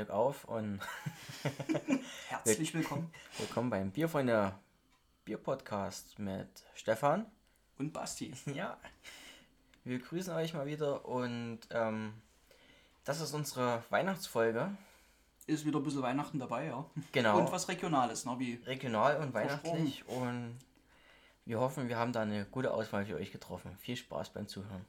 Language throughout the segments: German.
Glück auf und Herzlich willkommen. willkommen beim Bierfreunde Bier Podcast mit Stefan. Und Basti. Ja, wir grüßen euch mal wieder und ähm, das ist unsere Weihnachtsfolge. Ist wieder ein bisschen Weihnachten dabei, ja. Genau. Und was Regionales, ne? Wie Regional und weihnachtlich und wir hoffen, wir haben da eine gute Auswahl für euch getroffen. Viel Spaß beim Zuhören.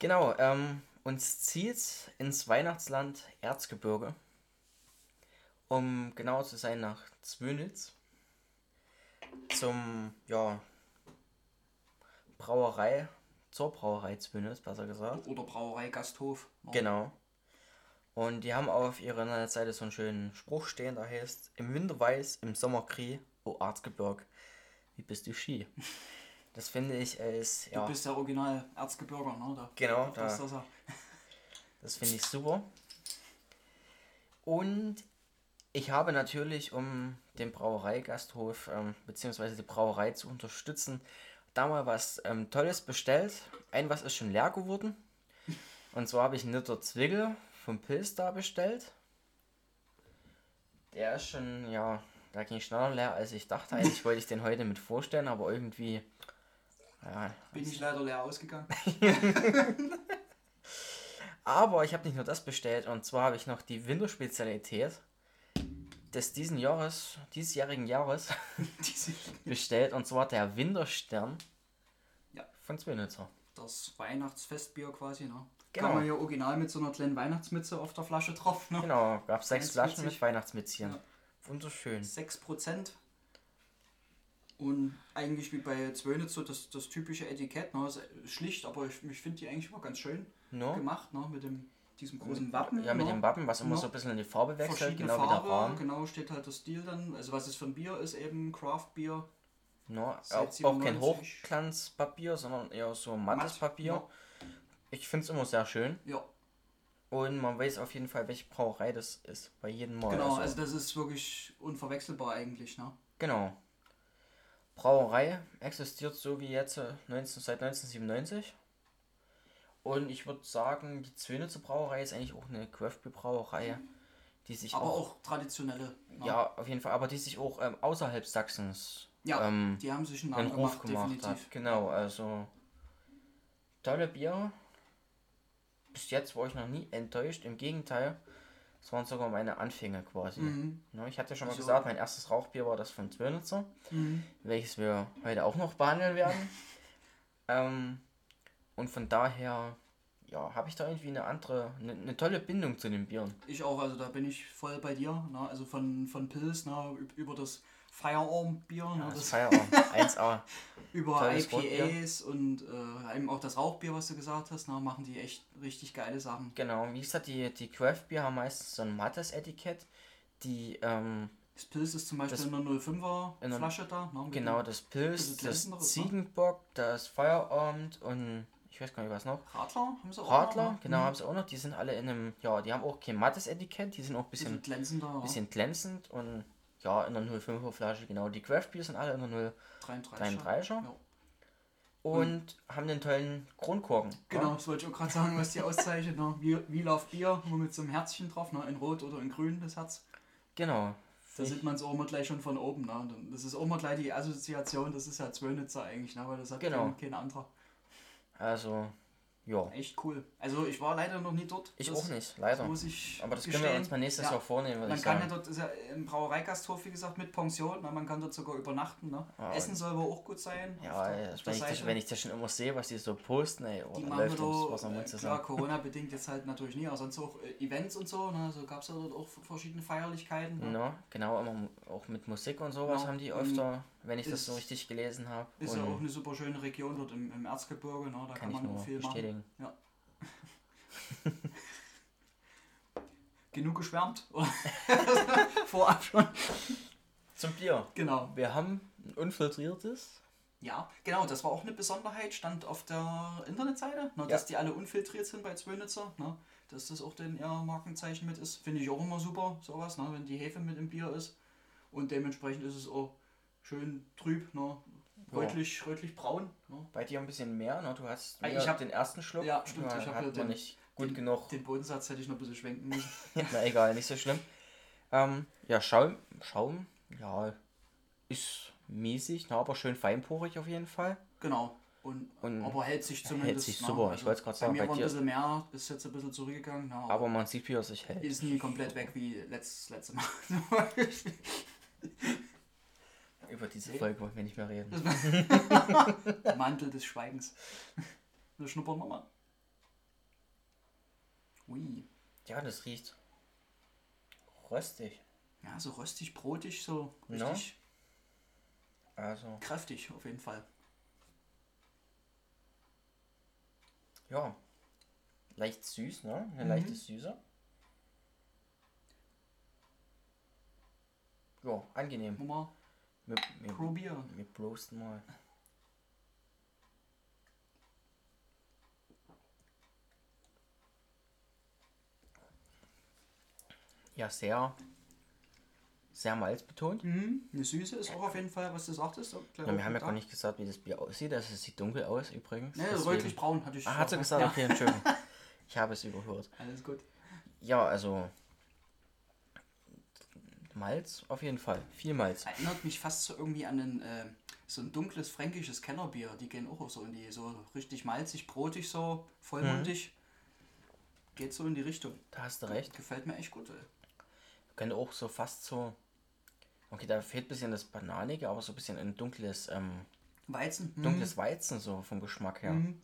Genau, ähm, uns zieht ins Weihnachtsland Erzgebirge. Um genauer zu sein, nach Zwönitz. Zum, ja, Brauerei, zur Brauerei Zwönitz, besser gesagt. oder Brauerei Gasthof. ne? Genau. Und die haben auf ihrer Internetseite so einen schönen Spruch stehen, da heißt, im Winter weiß, im Sommer Krie, o Erzgebirg, wie bist du Ski? Das finde ich Du ja, bist der Original Erzgebirger, ne? Da, Genau, da. da- Ist das ja. das finde ich super. Und ich habe natürlich, um den Brauereigasthof ähm, bzw. die Brauerei zu unterstützen, da mal was ähm, Tolles bestellt. Ein was ist schon leer geworden. Und zwar habe ich einen Liter Zwickel vom Pilz da bestellt. Der ist schon, ja, da ging schneller leer, als ich dachte. Eigentlich wollte ich den heute mit vorstellen, aber irgendwie, ja, Bin ich leider leer ausgegangen. Aber ich habe nicht nur das bestellt, und zwar habe ich noch die Winterspezialität des diesen Jahres, diesjährigen Jahres bestellt, und zwar der Winterstern Ja. von Zwinitzer. das Weihnachtsfestbier quasi, ne? Genau. Kann man ja original mit so einer kleinen Weihnachtsmütze auf der Flasche drauf, ne? Genau, gab sechs Flaschen mit Weihnachtsmitzchen. Ja. Wunderschön. 6%. Und eigentlich wie bei Zwönitz so das, das typische Etikett, ne? Schlicht, aber ich, ich finde die eigentlich immer ganz schön Nur, gemacht, ne? Mit dem, diesem großen Wappen. ja, mit ne? dem Wappen, was immer so ein bisschen in die Farbe wechselt, genau wie der Farbe, Rahmen. genau steht halt der Stil dann, also was es für ein Bier ist, eben Craft Beer, Nur, Seit auch, auch kein 97. Hochglanzpapier, sondern eher so mattes Matt, Papier. ja. Ich finde es immer sehr schön. Ja, Und man weiß auf jeden Fall, welche Brauerei das ist. Bei jedem Mal. genau, Also- also das ist wirklich unverwechselbar eigentlich, ne? Genau. Brauerei existiert so wie jetzt äh, 19, seit 1997. Und ich würde sagen, die Zwönitzer Brauerei ist eigentlich auch eine Craft-Brauerei, die sich Aber auch, auch traditionelle. ne? ja, auf jeden Fall, aber die sich auch ähm, außerhalb Sachsens Ja, ähm, die haben sich einen einen Namen Ruf gemacht, gemacht definitiv. hat. Genau, also tolle Biere. Bis jetzt war ich noch nie enttäuscht. Im Gegenteil, es waren sogar meine Anfänge quasi. Mhm. Ne, ich hatte ja schon mal Also- gesagt, mein erstes Rauchbier war das von Zwönitzer Mhm. welches wir heute auch noch behandeln werden. ähm, und von daher, ja, habe ich da irgendwie eine andere, eine, eine tolle Bindung zu den Bieren. Ich auch, also da bin ich voll bei dir, ne? Also von, von Pilz, ne? Üb- Über das Firearm-Bier, ne? Das das, Feierabend, 1A. über tolles. IPAs und äh, eben auch das Rauchbier, was du gesagt hast, ne? Machen die echt richtig geile Sachen. Genau, wie gesagt, die, die Craft Bier haben meistens so ein mattes Etikett. Die, ähm, Das Pilz ist zum Beispiel Das- in einer 05er in einer- Flasche da. Ne? Mit genau, das Pilz, das ne? Ziegenbock, das Feierabend und ich weiß gar nicht was noch. Radler haben sie auch. Radler, noch, ne? genau, Mhm. haben sie auch noch. Die sind alle in einem, ja, die haben auch kein mattes Etikett, die sind auch ein Bisschen bisschen glänzender. ja. bisschen glänzend und ja, in der 05er Flasche, genau. Die Craft Beer sind alle in der 33. 033er Ja. und haben den tollen Kronkorken. Genau, das wollte ich auch gerade sagen, was die auszeichnet. Ne? Wie, wie Love Bier, nur mit so einem Herzchen drauf, ne? in Rot oder in Grün, das Herz. Genau. Da sieht man es auch immer gleich schon von oben. Ne? Und Das ist auch immer gleich die Assoziation, das ist ja Zwönitzer eigentlich, ne? weil das hat Genau. kein, kein anderer. Also, ja. Echt cool. Also ich war leider noch nie dort. Ich das auch nicht, leider. Muss ich Aber das können wir gestehen. uns mal nächstes Ja. Jahr vornehmen, Man kann ja dort, ist ja im Brauereigasthof, wie gesagt, mit Pension, ne? man kann dort sogar übernachten. Ne? Ja, Essen soll aber auch gut sein. Ja, der, wenn, ich das, wenn ich das schon immer sehe, was die so posten, ey, oh, Die machen läuft da, was am Mund äh, klar. Corona-bedingt jetzt halt natürlich nie, aber sonst auch äh, Events und so, ne? so gab es ja dort auch verschiedene Feierlichkeiten. Ne? No, genau, immer auch mit Musik und sowas Ja, haben die und öfter, wenn ich das so ist- richtig gelesen habe. Ist ja auch eine super schöne Region dort im, im Erzgebirge, ne? da kann, kann man auch nur viel machen. Bestätigen. Genug geschwärmt? Vorab schon. Zum Bier. Genau. Wir haben ein unfiltriertes. Ja, genau, das war auch eine Besonderheit, stand auf der Internetseite, ne, dass die alle unfiltriert sind bei Zwönitzer, ne, dass das auch den ihr Markenzeichen mit ist. Finde ich auch immer super, sowas, ne, wenn die Hefe mit im Bier ist. Und dementsprechend ist es auch schön trüb, ne? Rötlich, rötlich braun. Ne? Bei dir ein bisschen mehr, ne? Du hast ich mir hab- den ersten Schluck. Ja, stimmt, ich hab hat ja man den- nicht gut den, genug. Den Bodensatz hätte ich noch ein bisschen schwenken müssen. Na egal, nicht so schlimm. Ähm, ja, Schaum, Schaum, ja, ist mäßig, ne, aber schön feinporig auf jeden Fall. Genau. Und, Und aber hält sich zumindest. sich ne? super. Ich wollt's grad sagen, Bei mir bei war ein bisschen mehr, ist jetzt ein bisschen zurückgegangen. Ne? Aber man sieht, wie er sich hält. ist nie komplett weg wie letztes, letzte Mal. Über diese Folge wollen wir nicht mehr reden. Mantel des Schweigens. Wir schnuppern nochmal. Ui. Ja, das riecht röstig. Ja, so röstig, brotig, so richtig Also, kräftig auf jeden Fall. ja, leicht süß, ne? Eine Mhm. leichte Süße. Ja, angenehm. Nochmal Wir, wir, probieren. wir prosten mal. Ja, sehr, sehr malzbetont. Mhm. Eine Süße ist auch auf jeden Fall, was du sagtest. Ja, wir haben ja gar nicht gesagt, wie das Bier aussieht. Also, es sieht dunkel aus übrigens. Ne, Deswegen- rötlich braun hatte ich. Ah, hat sie gesagt, Ja. okay, Entschuldigung. Ich habe es überhört. Alles gut. Ja, also Malz auf jeden Fall. Viel Malz. Erinnert mich fast so irgendwie an ein, äh, so ein dunkles fränkisches Kellerbier. Die gehen auch so in die, so richtig malzig, brotig, so vollmundig. Geht so in die Richtung. Da hast du recht. Gefällt mir echt gut, ey. Könnte auch so fast so. Okay, da fehlt ein bisschen das Bananige, aber so ein bisschen ein dunkles, ähm, Weizen? Mhm. dunkles Weizen so vom Geschmack her. Mhm.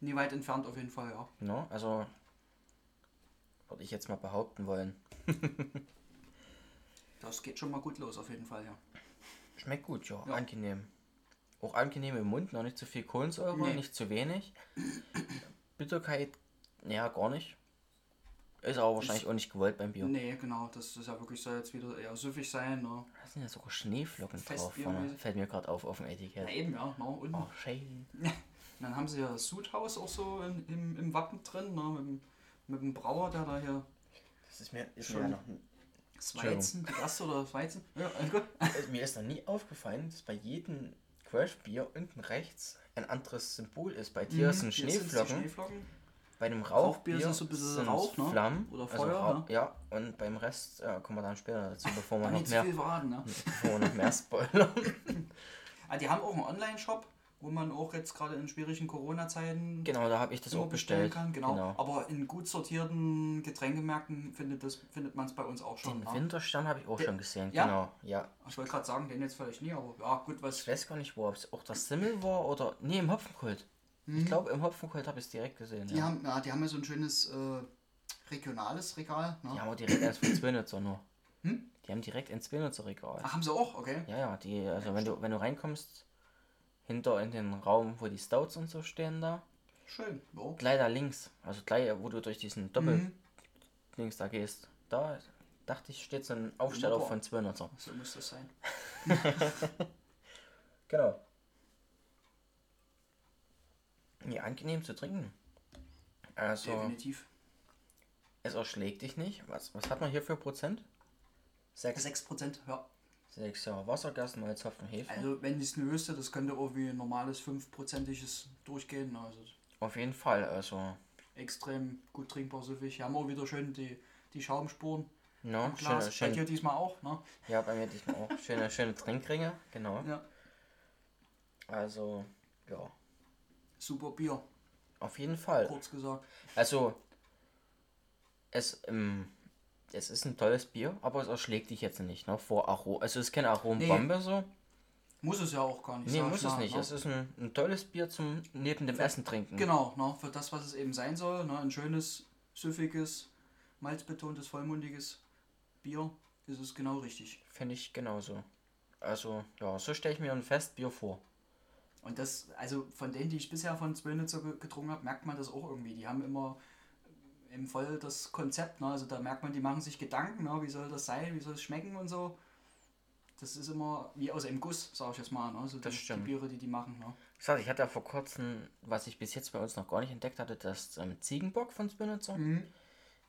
Nie weit entfernt auf jeden Fall, ja. Ne? Also würde ich jetzt mal behaupten wollen. Das geht schon mal gut los, auf jeden Fall, ja. Schmeckt gut, ja, Ja. angenehm. Auch angenehm im Mund, noch nicht zu viel Kohlensäure, Nee. nicht zu wenig. Bitterkeit, ja, gar nicht. Ist aber wahrscheinlich auch nicht gewollt beim Bier. Nee, genau, das ist ja wirklich, soll jetzt wieder eher süffig sein, ne? Da sind ja sogar Schneeflocken drauf. Vorne. Fällt mir gerade auf auf dem Etikett. Ja, eben, ja, ne? Und Oh, schön. dann haben sie ja das Sudhaus auch so in, im, im Wappen drin, ne? Mit, dem- mit dem Brauer, der da hier Das ist mir, ist Schon. mir, noch, das Weizen, Gasse oder das Weizen. Ja, alles gut. äh, mir ist noch nie aufgefallen, dass bei jedem Crash-Bier unten rechts ein anderes Symbol ist. Bei dir sind Mhm, die Schneeflocken, Schneeflocken. bei dem Rauchbier Rauchbier ist so ein bisschen Rauch, ne? Flammen Oder also Feuer, Rauch- ne? Ja, und beim Rest äh, kommen wir dann später dazu, bevor wir noch mehr, verraten, ne? bevor wir noch mehr spoilern. Ah, die haben auch einen Online-Shop, wo man auch jetzt gerade in schwierigen Corona-Zeiten Genau, da habe ich das auch bestellen bestellt. kann. Genau. genau. Aber in gut sortierten Getränkemärkten findet, das, findet man es bei uns auch schon. Den ne? Winterstern habe ich auch Der- schon gesehen, Ja? genau. Ja, Ich wollte gerade sagen, den jetzt vielleicht nie, aber ja, gut, was. Ich weiß gar nicht, wo es auch das Simmel war oder. Nee, im Hopfenkult. Ich glaube, im Hopfenkult habe ich es direkt gesehen. Mhm. Die, ja. haben, ja, die haben ja so ein schönes äh, regionales Regal. Ne? die haben auch direkt eins von Zwinitzer nur. Hm? Die haben direkt ein Zwinitzer Regal. Ach, haben sie auch? Okay. Ja, ja, die, also wenn du, wenn du reinkommst, hinter in den Raum, wo die Stouts und so stehen da, Schön. Ja. gleich da links, also gleich, wo du durch diesen Doppel Mhm. links da gehst, da dachte ich, steht so ein Aufsteller von Zwinitzer. So muss das sein. Genau. Nee, angenehm zu trinken. Also, Definitiv. es erschlägt dich nicht. Was, was hat man hier für Prozent? 6. 6%, ja. 6, ja. Wassergas, Malz, Hopfen, Hefe. Also, wenn ich es nur wüsste, das könnte auch wie ein normales 5%iges durchgehen. Also, Auf jeden Fall, also. extrem gut trinkbar, süffig. Wir haben auch wieder schön die, die Schaumspuren No, im schöne, Bei dir diesmal auch, ne? ja, bei mir diesmal auch. Schöne, schöne Trinkringe, genau. Ja. Also, ja. Super Bier, Auf jeden Fall. kurz gesagt. Also, es, ähm, es ist ein tolles Bier, aber es erschlägt dich jetzt nicht, ne? Vor Arom. Also, es ist keine Arombombe so. Muss es ja auch gar nicht Nee, sag ich muss es mal, nicht. Ne? Es ist ein, ein tolles Bier zum neben dem Essen trinken. Genau, ne? für das, was es eben sein soll. Ne? Ein schönes, süffiges, malzbetontes, vollmundiges Bier ist es genau richtig. Finde ich genauso. Also, ja, so stelle ich mir ein Festbier vor. Und das, also von denen, die ich bisher von Zwönitzer ge- getrunken habe, merkt man das auch irgendwie. Die haben immer im voll das Konzept, ne? also da merkt man, die machen sich Gedanken, ne? wie soll das sein, wie soll es schmecken und so. Das ist immer wie aus einem Guss, sage ich jetzt mal. Ne? So Das die, die stimmt. Biere, die die machen. Ne? Ich sag, ich hatte ja vor kurzem, was ich bis jetzt bei uns noch gar nicht entdeckt hatte, das ähm, Ziegenbock von Spinitzer.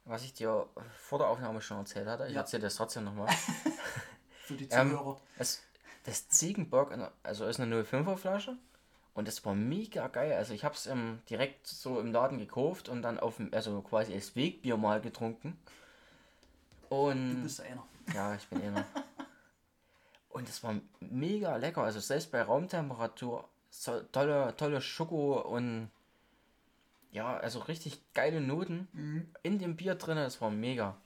Was ich dir vor der Aufnahme schon erzählt hatte. Ich Ja. erzähle das trotzdem nochmal. Für die Ähm, Zuhörer. es das Ziegenbock, in- also ist eine 05er Flasche. Und das war mega geil. Also ich habe es ähm, direkt so im Laden gekauft und dann auf dem, also quasi als Wegbier mal getrunken. Du Und bist einer. ja, ich bin noch. Und es war mega lecker. Also selbst bei Raumtemperatur so tolle, tolle Schoko und ja, also richtig geile Noten Mhm. in dem Bier drin. Es war mega.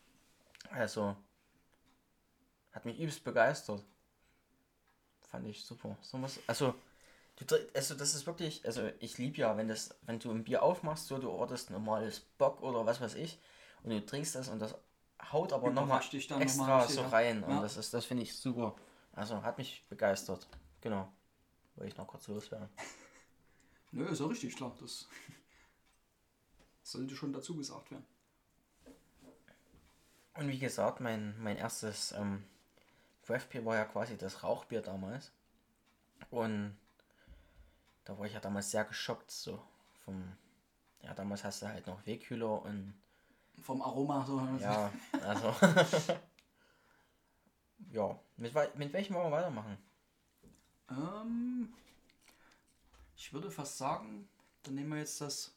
Also hat mich übelst begeistert. Fand ich super. So was, also, du, also das ist wirklich, also ich liebe ja, wenn das, wenn du ein Bier aufmachst, so du orderst normales Bock oder was weiß ich und du trinkst das und das haut aber nochmal noch extra mal richtig, so ja. rein und Ja. das ist, das finde ich super. Also hat mich begeistert. Genau. Wollte ich noch kurz loswerden. Nö, ist ja richtig klar. Das sollte schon dazu gesagt werden. Und wie gesagt, mein, mein erstes ähm, Craft Beer war ja quasi das Rauchbier damals. Und da war ich ja damals sehr geschockt, so vom, ja, damals hast du halt noch Wegkühler und Vom Aroma so. ja, also, ja, mit, mit welchem wollen wir weitermachen? Ähm, ich würde fast sagen, dann nehmen wir jetzt das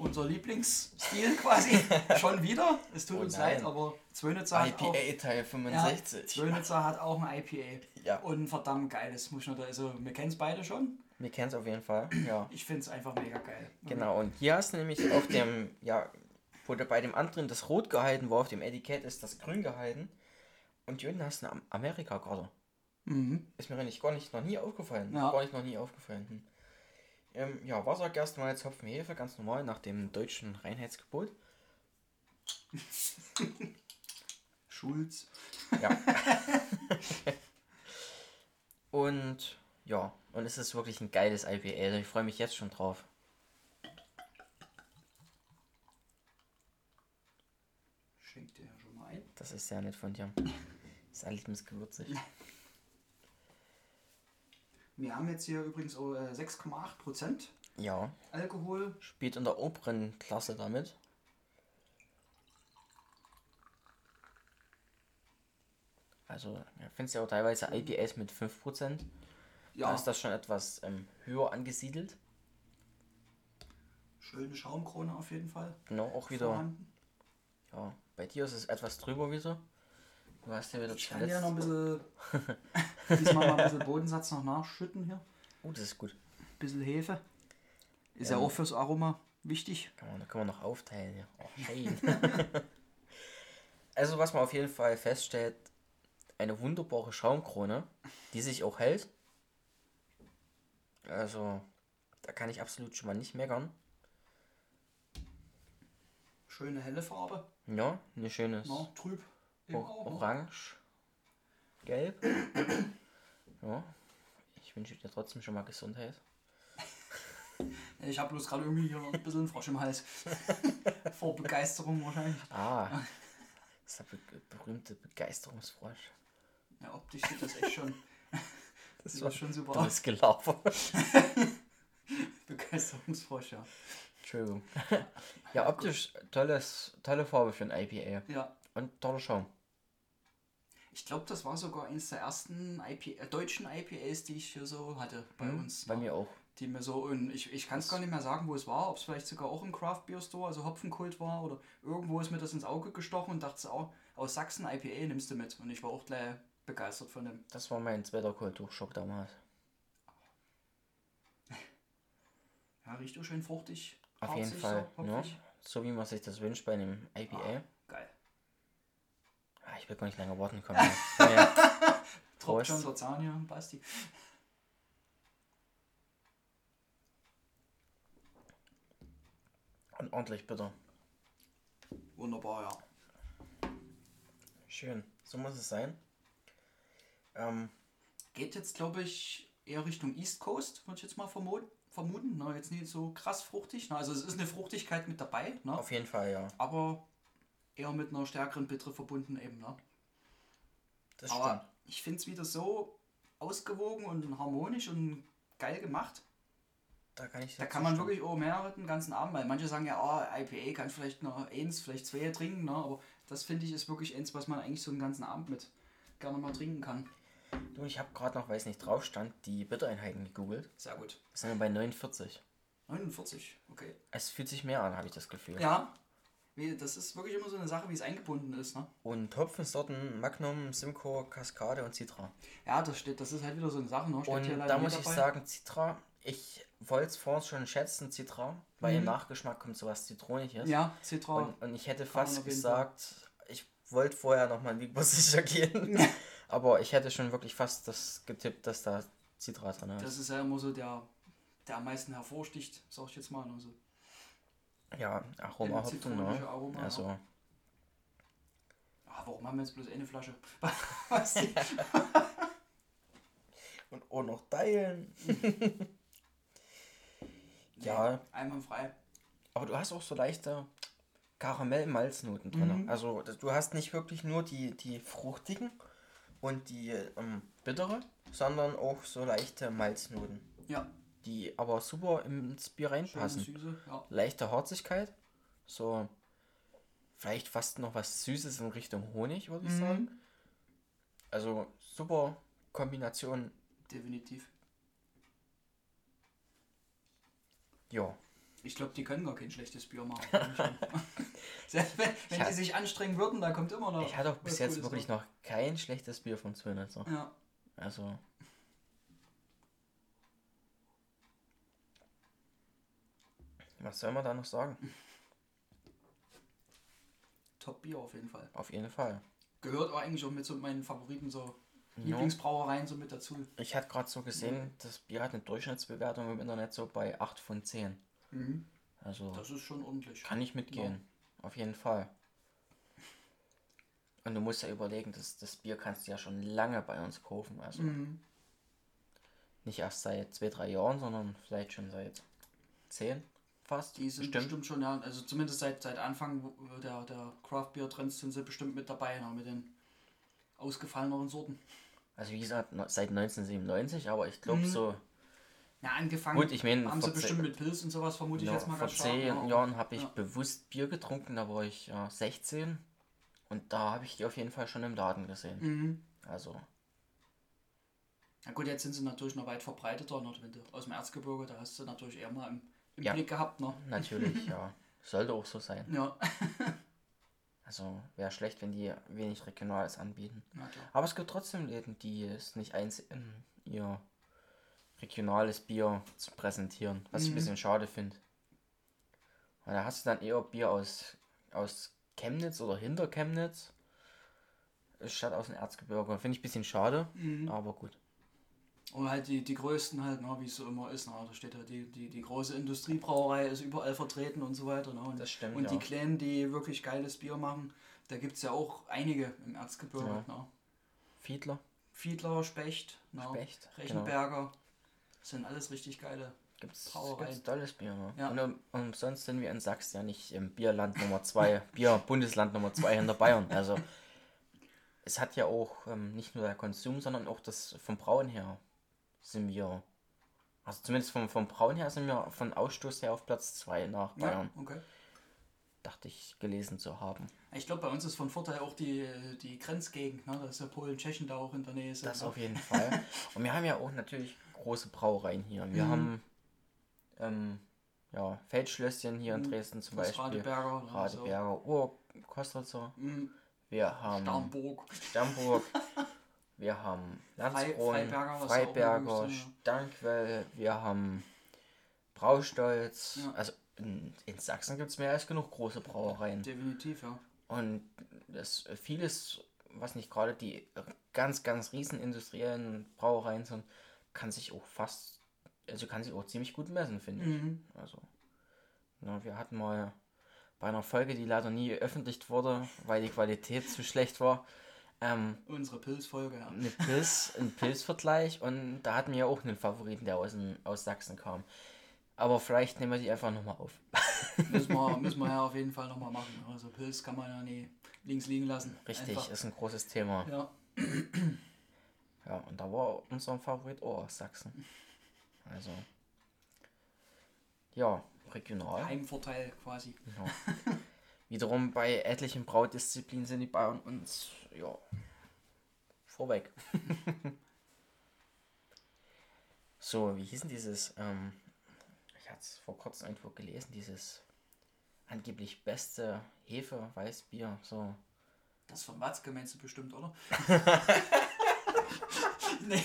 unser Lieblingsstil quasi schon wieder. Es tut Oh uns leid, aber Zwönitzer hat auch, IPA Teil ja, 65. Zwönitzer hat auch ein IPA. Ja. Und ein verdammt geiles, muss noch da, also wir kennen es beide schon. Wir kennen es auf jeden Fall, ja. Ich finde es einfach mega geil. Genau, und hier hast du nämlich auf dem, ja, wo du bei dem anderen das Rot gehalten war, auf dem Etikett ist das Grün gehalten. Und hier unten hast du eine Am- Amerika-Karte. Mhm. Ist mir eigentlich gar nicht noch nie aufgefallen. Ja. Gar nicht noch nie aufgefallen. Hm. Ähm, ja, Wasser, Gerstenmalz, Hopfen, Hefe, ganz normal nach dem deutschen Reinheitsgebot. Schulz. Ja. und ja, und es ist wirklich ein geiles IPA. Also ich freue mich jetzt schon drauf. Schenkt dir ja schon mal ein. Das ist sehr nett von dir. Ist alles gewürzig. Wir haben jetzt hier übrigens auch, äh, 6,8% Ja, Alkohol. spielt in der oberen Klasse damit. Also, ja, findest ja auch teilweise IPAs mit 5%. Da Ja, ist das schon etwas ähm, höher angesiedelt. schöne Schaumkrone auf jeden Fall. Genau, auch wieder. vorhanden. Ja, bei dir ist es etwas drüber wieder. Du hast ja wieder Ich kann ja noch ein bisschen, diesmal mal ein bisschen Bodensatz noch nachschütten hier. Oh, das ist gut. Ein bisschen Hefe. Ist ja, Ähm. auch fürs Aroma wichtig. Kann man, da kann man noch aufteilen. Ja. Oh, also, was man auf jeden Fall feststellt, eine wunderbare Schaumkrone, die sich auch hält. Also, da kann ich absolut schon mal nicht meckern. Schöne helle Farbe. Ja, eine schöne Na, trüb. Auge. Orange, Gelb. Ja, ich wünsche dir trotzdem schon mal Gesundheit. Ich habe bloß gerade irgendwie hier ein bisschen einen Frosch im Hals. Vor Begeisterung wahrscheinlich. Ah, das ist der be berühmte Begeisterungsfrosch. Ja, optisch sieht das echt schon, Das das schon super Du aus. bist gelaufen. Begeisterungsfrosch, ja. Entschuldigung. Ja, optisch tolles, tolle Farbe für ein IPA. Ja, Und toller Schaum. ich glaube, das war sogar eines der ersten IPA, äh, deutschen IPAs, die ich hier so hatte bei Hm, uns. Bei ne? mir auch. Die mir so, und ich, ich kann es gar nicht mehr sagen, wo es war, ob es vielleicht sogar auch im Craft Beer Store, also Hopfenkult war oder irgendwo ist mir das ins Auge gestochen und dachte auch, aus Sachsen IPA nimmst du mit. Und ich war auch gleich begeistert von dem. Das war mein zweiter Kulturschock damals. Ja, riecht auch schön fruchtig. Auf jeden Fall. So, hopfig. so wie man sich das wünscht bei einem IPA. Geil. Ah, ich will gar nicht länger warten können. ja, ja. Tropft schon der Zahn hier, Basti. Und ordentlich bitter. Wunderbar, ja. Schön. So muss es sein. Ähm, Geht jetzt, glaube ich, eher Richtung East Coast, würde ich jetzt mal vermuten. vermuten ne? Jetzt nicht so krass fruchtig. Ne? Also es ist eine Fruchtigkeit mit dabei, ne? auf jeden Fall, ja. aber eher mit einer stärkeren Bittere verbunden eben. Ne? Das aber stimmt. ich finde es wieder so ausgewogen und harmonisch und geil gemacht. Da kann ich Da kann man stimmen. wirklich auch mehrere den ganzen Abend, weil manche sagen ja, oh, IPA kann vielleicht noch eins, vielleicht zwei trinken, ne? aber das finde ich ist wirklich eins, was man eigentlich so einen ganzen Abend mit gerne mal trinken kann. Du, ich habe gerade noch, weil es nicht drauf stand, die Bittereinheiten gegoogelt. Sehr gut. Das sind wir bei 49. 49, okay. Es fühlt sich mehr an, habe ich das Gefühl. Ja, das ist wirklich immer so eine Sache, wie es eingebunden ist, ne? Und Hopfensorten Magnum, Simcoe, Cascade und Citra. Ja, das steht, das ist halt wieder so eine Sache, ne? Steht Und da muss ich dabei. sagen, Citra, ich wollte es vorhin schon schätzen, Citra, weil im Mhm. Nachgeschmack kommt sowas Zitroniges. Ja, Citra. Und, und ich hätte fast gesagt, ich wollte vorher nochmal lieber sicher gehen. Aber ich hätte schon wirklich fast das getippt, dass da Citra drin ist. Das ist ja immer so der, der am meisten hervorsticht, sag ich jetzt mal. Also, ja, Aroma Hopfen, zitronische ne? Aroma, Also, ah, warum haben wir jetzt bloß eine Flasche? Was? und auch noch teilen. ja, Einmal frei. aber du hast auch so leichte Karamell-Malznoten drin. Mhm. Also, du hast nicht wirklich nur die, die fruchtigen und die ähm, bittere, sondern auch so leichte Malznoten, Ja, die aber super ins Bier reinpassen. Süße. Ja. leichte Harzigkeit. So, vielleicht fast noch was Süßes in Richtung Honig, würde ich Mhm. sagen. Also, super Kombination. Definitiv. Ja, Ich glaube, die können gar kein schlechtes Bier machen. Selbst wenn, wenn die sich anstrengen würden, da kommt immer noch. ich hatte auch bis jetzt wirklich noch kein schlechtes Bier von Zwillnitzer. Ja, Also, was soll man da noch sagen? Top Bier auf jeden Fall. Auf jeden Fall. Gehört auch eigentlich auch mit so meinen Favoriten, so Ja. Lieblingsbrauereien so mit dazu. Ich hatte gerade so gesehen, das Bier hat eine Durchschnittsbewertung im Internet so bei 8 von 10. Mhm. Also, Das ist schon ordentlich. Kann ich mitgehen. Auf jeden Fall. Und du musst ja überlegen, das, das Bier kannst du ja schon lange bei uns kaufen. Also Mhm. nicht erst seit zwei, drei Jahren, sondern vielleicht schon seit zehn fast. Die sind bestimmt, schon, ja, also zumindest seit, seit Anfang der, der Craft Beer Trends sind sie bestimmt mit dabei, ne, mit den ausgefalleneren Sorten. Also wie gesagt, seit 1997, aber ich glaube Mhm. so, Ja, angefangen Gut, ich meine, haben sie vor bestimmt mit Pilz und sowas, vermute ich ja, jetzt mal vor ganz stark. zehn ja. Jahren habe ich Ja. bewusst Bier getrunken, da war ich ja 16. Und da habe ich die auf jeden Fall schon im Laden gesehen. Mhm. Also, Na gut, jetzt sind sie natürlich noch weit verbreiteter, ne? wenn du aus dem Erzgebirge, da hast du natürlich eher mal im, im Ja. Blick gehabt. Ne? natürlich, ja. Sollte auch so sein. Ja. Also wäre schlecht, wenn die wenig Regionales anbieten. Aber es gibt trotzdem Läden, die es nicht einsehen, ihr regionales Bier zu präsentieren. Was ich ein Mhm. bisschen schade finde. Weil da hast du dann eher Bier aus, aus Chemnitz oder hinter Chemnitz. Statt aus dem Erzgebirge. Finde ich ein bisschen schade, Mhm. aber gut. Und halt die, die größten halt, ne, wie es so immer ist. Ne? Da steht halt die, die, die große Industriebrauerei ist überall vertreten und so weiter. Ne? Und, Das stimmt, und die ja. Kleinen, die wirklich geiles Bier machen, da gibt es ja auch einige im Erzgebirge. Ja. Ne? Fiedler, Fiedler, Specht, ne? Specht, genau. Das sind alles richtig geile. Gibt's, Brauereien. gibt's tolles Bier, ne? Ja. Und um, umsonst sind wir in Sachsen ja nicht im Bierland Nummer 2, Bier-Bundesland Nummer 2 hinter Bayern. Also es hat ja auch ähm, nicht nur der Konsum, sondern auch das vom Brauen her sind wir, also zumindest vom, vom Brauen her sind wir von Ausstoß her auf Platz 2 nach Bayern, Ja, okay. dachte ich gelesen zu haben. Ich glaube, bei uns ist von Vorteil auch die, die Grenzgegend. Ne? Da ist ja Polen, Tschechien da auch in der Nähe. Sind, Das ne? auf jeden Fall. Und wir haben ja auch natürlich große Brauereien hier. Wir Mhm. haben ähm, ja, Feldschlösschen hier in Mhm. Dresden zum Das Beispiel. Radeberger. ne? Radeberger, Ur Kostritzer. So. Mhm. Wir haben Starnburg. Sternburg. Wir haben Landskron, Freiberger, Freiberger, Stankwell, wir haben Braustolz. Ja. Also in, in Sachsen gibt es mehr als genug große Brauereien. Definitiv, ja. Und das vieles, was nicht gerade die ganz, ganz riesen industriellen Brauereien sind, kann sich auch fast, also kann sich auch ziemlich gut messen, finde ich. Mhm. Also, na, wir hatten mal bei einer Folge, die leider nie veröffentlicht wurde, weil die Qualität zu schlecht war, ähm, Unsere Pilzfolge, ja. eine Pilz, einen Pilzvergleich und da hatten wir ja auch einen Favoriten, der aus, aus Sachsen kam. Aber vielleicht nehmen wir die einfach nochmal auf. müssen, wir, müssen wir ja auf jeden Fall nochmal machen. Also Pilz kann man ja nie links liegen lassen. Richtig, Einfach. ist ein großes Thema. Ja. Ja, und da war unser Favorit auch aus Sachsen. Also, ja, regional. Heimvorteil quasi. Ja. Wiederum bei etlichen Braudisziplinen sind die Bayern uns, ja, vorweg. so, wie hieß denn dieses, ähm, ich hatte es vor kurzem irgendwo gelesen, dieses angeblich beste Hefe-Weißbier, so. Das von Watzke meinst du bestimmt, oder? nee,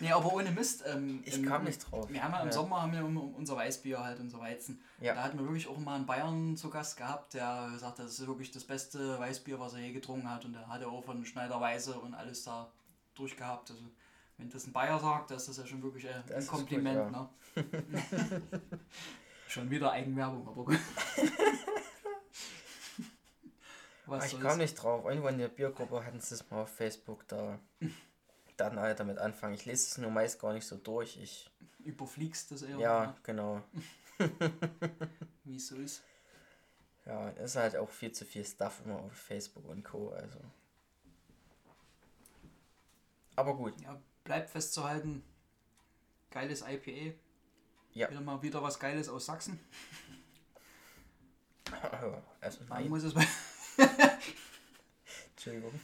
nee, aber ohne Mist. Ähm, Ich ähm, kam nicht drauf. Wir haben ja im Ja. Sommer haben wir unser Weißbier halt, unser Weizen. Ja. Da hatten wir wirklich auch mal einen Bayern zu Gast gehabt, der hat, das ist wirklich das beste Weißbier, was er je getrunken hat. Und der hatte auch von Schneider Weiße und alles da durchgehabt. Also, wenn das ein Bayer sagt, das ist ja schon wirklich äh, Das ein ist Kompliment. gut, ne? schon wieder Eigenwerbung, aber gut. Was ich soll's. kam nicht drauf. Irgendwo in der Biergruppe hatten sie es mal auf Facebook, da dann alle damit anfangen. Ich lese es nur meist gar nicht so durch. Ich, Überfliegst das eher, ja, ne? genau. wie es so ist. Ja, es ist halt auch viel zu viel Stuff immer auf Facebook und Co. Also. Aber gut. Ja, bleibt festzuhalten, geiles IPA. Ja. Wieder mal wieder was Geiles aus Sachsen. Also Man nein, muss es Entschuldigung.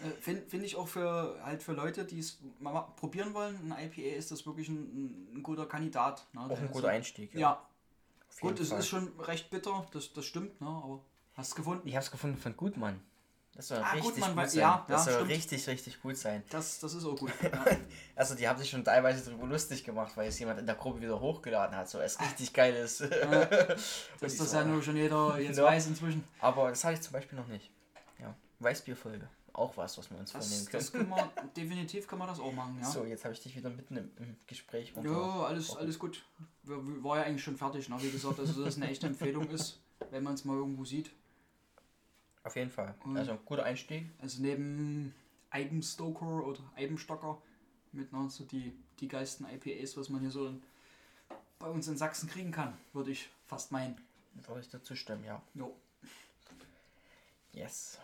Äh, Finde find ich auch für halt für Leute, die es mal ma- probieren wollen, ein IPA ist das wirklich ein, ein, guter Kandidat. Ne? Auch ein ist- guter Einstieg. Ja, jeden gut, es Fall. ist schon recht bitter, das, das stimmt, ne? aber hast du gefunden? Ich habe es gefunden von Gutmann. Das soll Ah, richtig Gutmann, gut sein. ja, das ja, soll stimmt. richtig, richtig gut sein. Das, das ist auch gut. Ja. Also die haben sich schon teilweise darüber lustig gemacht, weil es jemand in der Gruppe wieder hochgeladen hat. So als richtig geiles. Und Dass ich das so, ja nur schon jeder jetzt Ja. weiß inzwischen. Aber das hatte ich zum Beispiel noch nicht. Ja. Weißbierfolge. Auch was, was wir uns vornehmen Das, können. das können wir, definitiv können wir das auch machen, ja. So, jetzt habe ich dich wieder mitten im, im Gespräch Ja, alles, alles gut. War ja eigentlich schon fertig. Ne? Wie gesagt, also das eine echte Empfehlung ist, wenn man es mal irgendwo sieht. Auf jeden Fall. Und- Also guter Einstieg. Also neben Eibenstoker oder Eibenstocker mit ne, so die, die geilsten IPAs, was man hier so in, bei uns in Sachsen kriegen kann, würde ich fast meinen. Würde ich dazu stimmen, ja. Jo. Yes.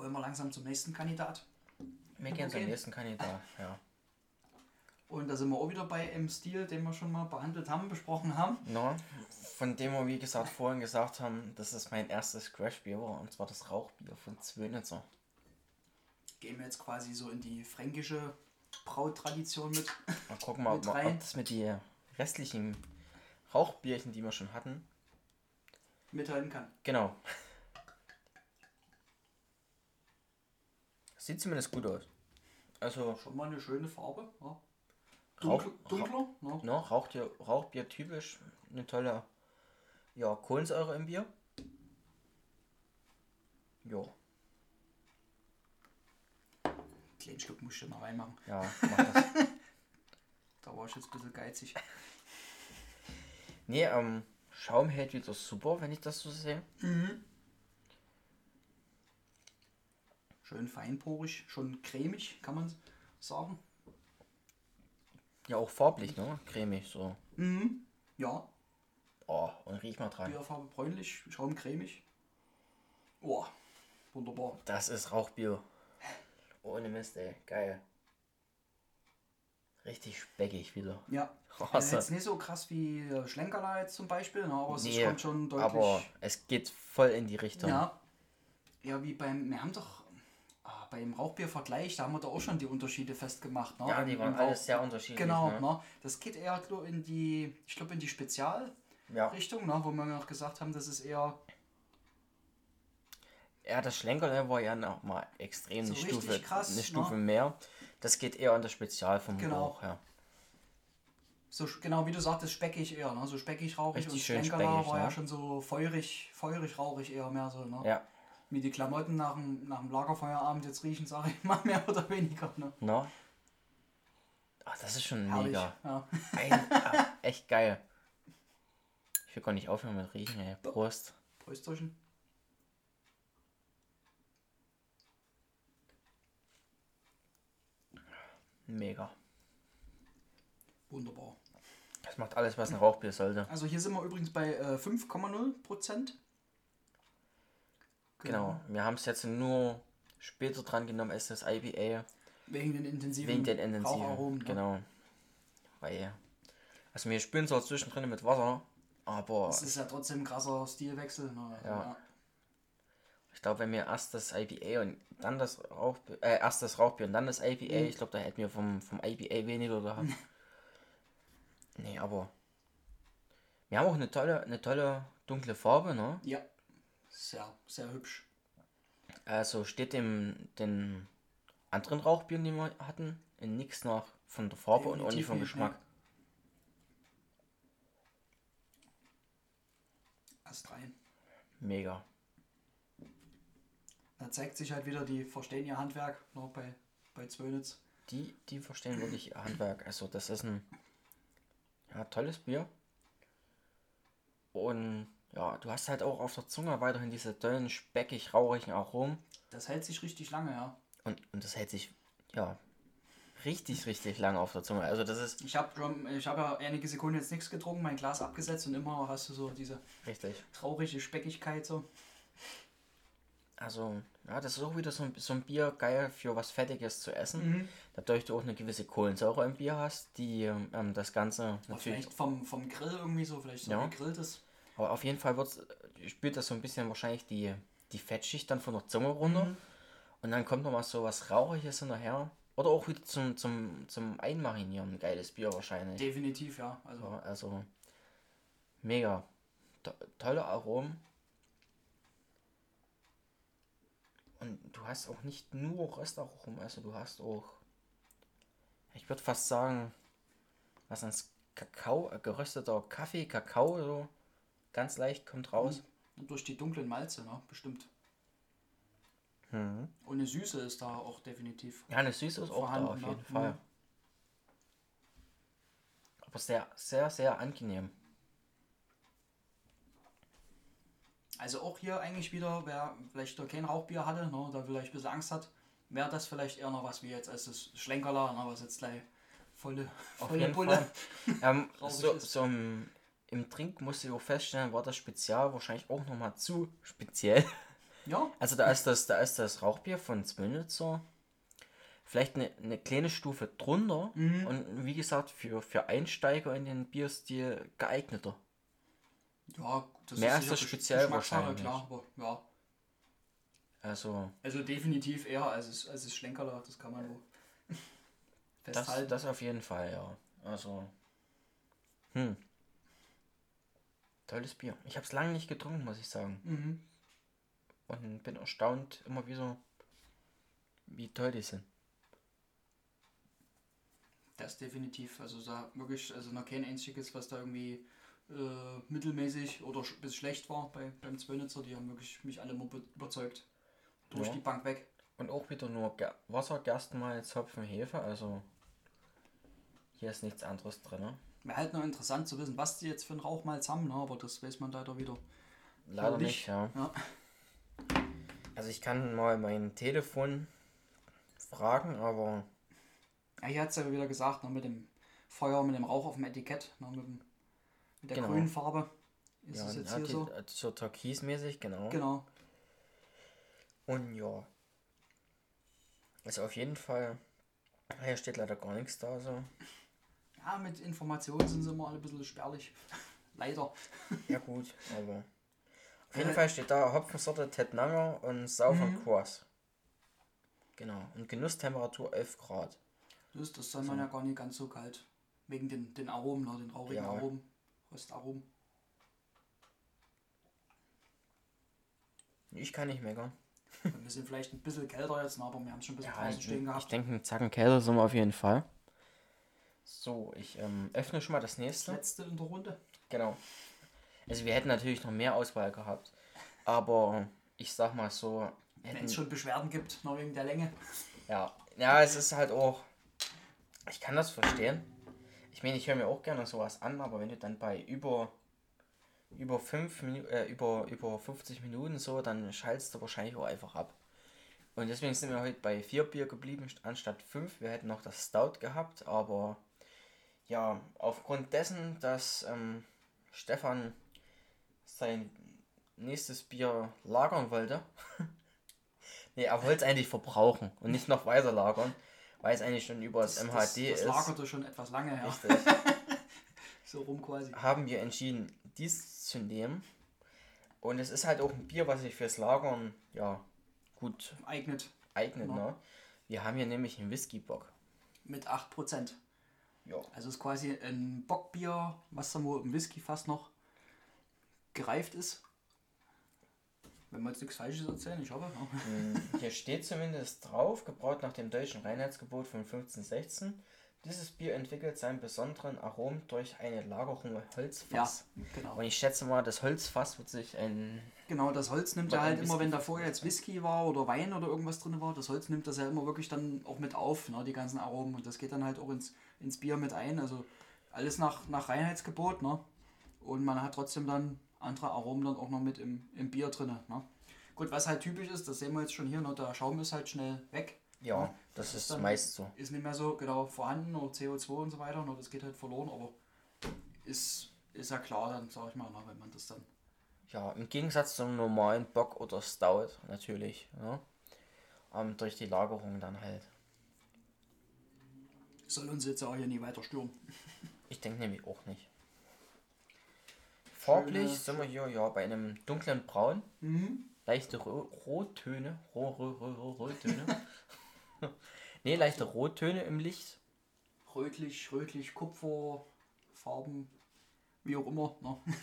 Wollen wir langsam zum nächsten Kandidat? Wir gehen zum nächsten Kandidat. Ja. Und da sind wir auch wieder bei im Stil, den wir schon mal behandelt haben, besprochen haben. No, von dem wir, wie gesagt, vorhin gesagt haben, das ist mein erstes Crash-Bier war, und zwar das Rauchbier von Zwönitzer. Gehen wir jetzt quasi so in die fränkische Brautradition mit. Mal gucken, mal, ob, rein. ob das mit die restlichen Rauchbierchen, die wir schon hatten, mithalten kann. genau. Sieht zumindest gut aus. Also, Schon mal eine schöne Farbe. Ja. Rauch, Dunkler, dunkler ne? no, Rauchbier, Rauchbier typisch, eine tolle ja, Kohlensäure im Bier. Jo, Kleinen Schluck musst du mal reinmachen. ja, mach das. Da war ich jetzt ein bisschen geizig. nee, ähm, Schaum hält wieder super, wenn ich das so sehe. Schön feinporig, schon cremig, kann man sagen. Ja, auch farblich, ne? Cremig, so. Mhm. Ja, Oh, und riech mal dran. Bierfarbe bräunlich, Schaum cremig. Oh, wunderbar. Das ist Rauchbier. Ohne Mist, ey. Geil. Richtig speckig wieder. Ja. Also jetzt nicht so krass wie äh, Schlenkerla jetzt zum Beispiel, ne, aber es Nee, kommt schon deutlich. Aber es geht voll in die Richtung. ja. Ja, wie beim, wir haben doch beim Rauchbiervergleich, da haben wir da auch schon die Unterschiede festgemacht. Ne? Ja, die waren im alles Rauch- sehr unterschiedlich. Genau, Ne? ne? das geht eher in die, ich glaube in die Spezialrichtung, Ja. ne? wo wir noch gesagt haben, das ist eher ja, das Schlenkerle war ja noch mal extrem So eine Stufe, krass, eine ne? Stufe mehr. Das geht eher an das Spezial vom Genau. Rauch, ja. so genau wie du sagtest, speckig eher, ne? so speckig rauchig Richtig und speckig, war ja ne? schon so feurig, feurig rauchig eher mehr so, ne? Ja, Wie die Klamotten nach dem, nach dem Lagerfeuerabend jetzt riechen, sage ich mal mehr oder weniger, ne? ne? Ach, das ist schon Herrlich. mega. Ja. Ein, ah, echt geil. Ich will gar nicht aufhören mit Riechen, ey. Prost. Prösterchen. Mega. Wunderbar. Das macht alles, was ein Rauchbier sollte. Also hier sind wir übrigens bei äh, 5,0 Prozent. Genau. Wir haben es jetzt nur später dran genommen als das IPA. Wegen den intensiven Wegen den intensiven. Raucharomen. ne? Genau. Weil. Also wir spüren zwar zwischendrin mit Wasser, aber. Das ist ja trotzdem ein krasser Stilwechsel. Ne? Ja. Ich glaube, wenn wir erst das IPA und dann das Rauchbier, äh, erst das Rauchbier und dann das IPA, Mhm. ich glaube, da hätten wir vom, vom IPA weniger gehabt. nee, aber wir haben auch eine tolle, eine tolle dunkle Farbe, ne? Ja. Sehr, sehr hübsch. Also steht dem den anderen Rauchbieren, die wir hatten, in nichts nach von der Farbe und auch nicht Definitiv vom nicht, Geschmack. Erst rein. Mega. Da zeigt sich halt wieder, die verstehen ihr Handwerk noch bei, bei Zwönitz. Die, die verstehen wirklich ihr Handwerk. Also das ist ein ja, tolles Bier. Und ja, du hast halt auch auf der Zunge weiterhin diese tollen, speckig, rauchigen Aromen. Das hält sich richtig lange, ja. Und, und das hält sich, ja, richtig, richtig lange auf der Zunge. Also das ist Ich habe ich hab ja einige Sekunden jetzt nichts getrunken, mein Glas abgesetzt und immer hast du so diese richtig. traurige Speckigkeit so. Also, ja, das ist auch wieder so ein, so ein Bier geil für was Fettiges zu essen. Mhm. Dadurch du auch eine gewisse Kohlensäure im Bier hast, die ähm, das Ganze natürlich. vielleicht vom, vom Grill irgendwie so, vielleicht so Ja. gegrilltes. Aber auf jeden Fall wird's, spürt das so ein bisschen wahrscheinlich die, die Fettschicht dann von der Zunge runter. Mhm. Und dann kommt noch mal so was Rauchiges hinterher. Oder auch wieder zum, zum, zum Einmarinieren. Ein geiles Bier wahrscheinlich. Definitiv, ja. Also Ja, also mega. To tolle Aromen. Und du hast auch nicht nur Röstaromen, also du hast auch, ich würde fast sagen, was ans Kakao, äh, gerösteter Kaffee, Kakao, so ganz leicht kommt raus. und durch die dunklen Malze, ne? Bestimmt. Mhm. Und eine Süße ist da auch definitiv. Ja, eine Süße ist auch da Vorhanden, auf ne? jeden Fall. Mhm. Aber sehr, sehr, sehr angenehm. Also auch hier eigentlich wieder, wer vielleicht noch kein Rauchbier hatte, ne, oder vielleicht ein bisschen Angst hat, wäre das vielleicht eher noch was wie jetzt als das Schlenkerler, ne, was jetzt gleich volle, volle Bulle. Fall. Ähm, so, so im, im Trink musste ich auch feststellen, war das Spezial wahrscheinlich auch nochmal zu speziell. Ja, Also da ist das, da ist das Rauchbier von Zwölnitzer vielleicht eine, eine kleine Stufe drunter Mhm. und wie gesagt für, für Einsteiger in den Bierstil geeigneter. ja, das Mehr als sicher das speziell wahrscheinlich. klar, aber ja. Also Also definitiv eher als das, als das Schlenkerler, das kann man so das, festhalten. das auf jeden Fall, ja. Also hm. Tolles Bier. Ich habe es lange nicht getrunken, muss ich sagen. Mhm. Und bin erstaunt immer wieder, wie toll die sind. Das definitiv. Also da wirklich, also noch kein einziges, was da irgendwie äh, mittelmäßig oder sch bis schlecht war bei, beim Zwölnitzer. Die haben wirklich mich alle immer be- überzeugt. Durch Ja. die Bank weg. Und auch wieder nur Ger Wasser, Gerstenmalz, Hopfen, Hefe. Also hier ist nichts anderes drin. Wäre halt noch interessant zu wissen, was die jetzt für einen Rauchmalz haben, ne? aber das weiß man leider wieder. Leider nicht. nicht, ja. Ja. Also ich kann mal mein Telefon fragen, aber Ja, hier hat es ja wieder gesagt, ne, mit dem Feuer, mit dem Rauch auf dem Etikett, ne, mit, dem, mit der Genau. grünen Farbe. Ist ja, es jetzt hier die, so? so türkismäßig, genau. Genau. Und ja. Also auf jeden Fall. Hier steht leider gar nichts da so. Ja, mit Informationen sind sie immer alle ein bisschen spärlich. Leider. Ja gut, aber. Auf jeden Fall steht da Hopfensorte Ted Nanger und Sau von Mhm. Kurs. Genau. Und Genusstemperatur 11 Grad. Das ist das dann ja gar nicht ganz so kalt. Wegen den, den Aromen, ne, den rauchigen Ja. Aromen. Röstaromen. Ich kann nicht meckern. Wir sind vielleicht ein bisschen kälter jetzt, ne, aber wir haben es schon ein bisschen Ja, draußen ich, stehen ich gehabt. denke, einen Zacken kälter sind wir auf jeden Fall. So, ich ähm, öffne schon mal das Das nächste. letzte in der Runde. Genau. Also wir hätten natürlich noch mehr Auswahl gehabt. Aber ich sag mal so, Wenn es schon Beschwerden gibt, noch wegen der Länge. ja, ja, es ist halt auch, ich kann das verstehen. Ich meine, ich höre mir auch gerne sowas an, aber wenn du dann bei über über fünf Minu äh, über über 50 Minuten so, dann schaltest du wahrscheinlich auch einfach ab. Und deswegen sind wir heute bei vier Bier geblieben st- anstatt fünf. Wir hätten noch das Stout gehabt, aber ja, aufgrund dessen, dass ähm, Stefan sein nächstes Bier lagern wollte. nee, er wollte es eigentlich verbrauchen und nicht noch weiter lagern, weil es eigentlich schon über das, MHD das, das ist. lagerte schon etwas lange her. Richtig. So rum quasi. haben wir entschieden, dies zu nehmen. Und es ist halt auch ein Bier, was sich fürs Lagern, ja, gut Eignet. eignet, Ja. ne? Wir haben hier nämlich einen Whisky-Bock. Mit 8%. Ja. Also es ist quasi ein Bockbier, was dann wohl im Whisky fast noch gereift ist. Wenn wir jetzt nichts Falsches erzählen, ich hoffe. Ja. Hier steht zumindest drauf, gebraut nach dem deutschen Reinheitsgebot von 1516. Dieses Bier entwickelt seinen besonderen Arom durch eine Lagerung im Ja, Holzfass. genau. Und ich schätze mal, das Holzfass wird sich ein. Genau, das Holz nimmt er halt immer, wenn da vorher jetzt Whisky war oder Wein oder irgendwas drin war, das Holz nimmt das ja immer wirklich dann auch mit auf, ne, die ganzen Aromen. Und das geht dann halt auch ins, ins Bier mit ein. Also alles nach, nach Reinheitsgebot, ne? Und man hat trotzdem dann andere Aromen dann auch noch mit im, im Bier drin. Ne? Gut, was halt typisch ist, das sehen wir jetzt schon hier, ne? der Schaum ist halt schnell weg. Ja, das ist ist meist so. Ist nicht mehr so genau vorhanden oder CO2 und so weiter, ne? das geht halt verloren, aber ist, ist ja klar dann, sag ich mal, ne? wenn man das dann Ja, im Gegensatz zum normalen Bock oder Stout natürlich. Ja? Ähm, durch die Lagerung dann halt. soll uns jetzt auch hier nie weiter stören. Ich denke nämlich auch nicht. Farblich sind wir hier ja bei einem dunklen Braun. Mhm. leichte Ro Rottöne. Ro Ro Ro Ro Rottöne. nee, leichte Rottöne im Licht. rötlich, rötlich, Kupfer, Farben, wie auch immer. Ne?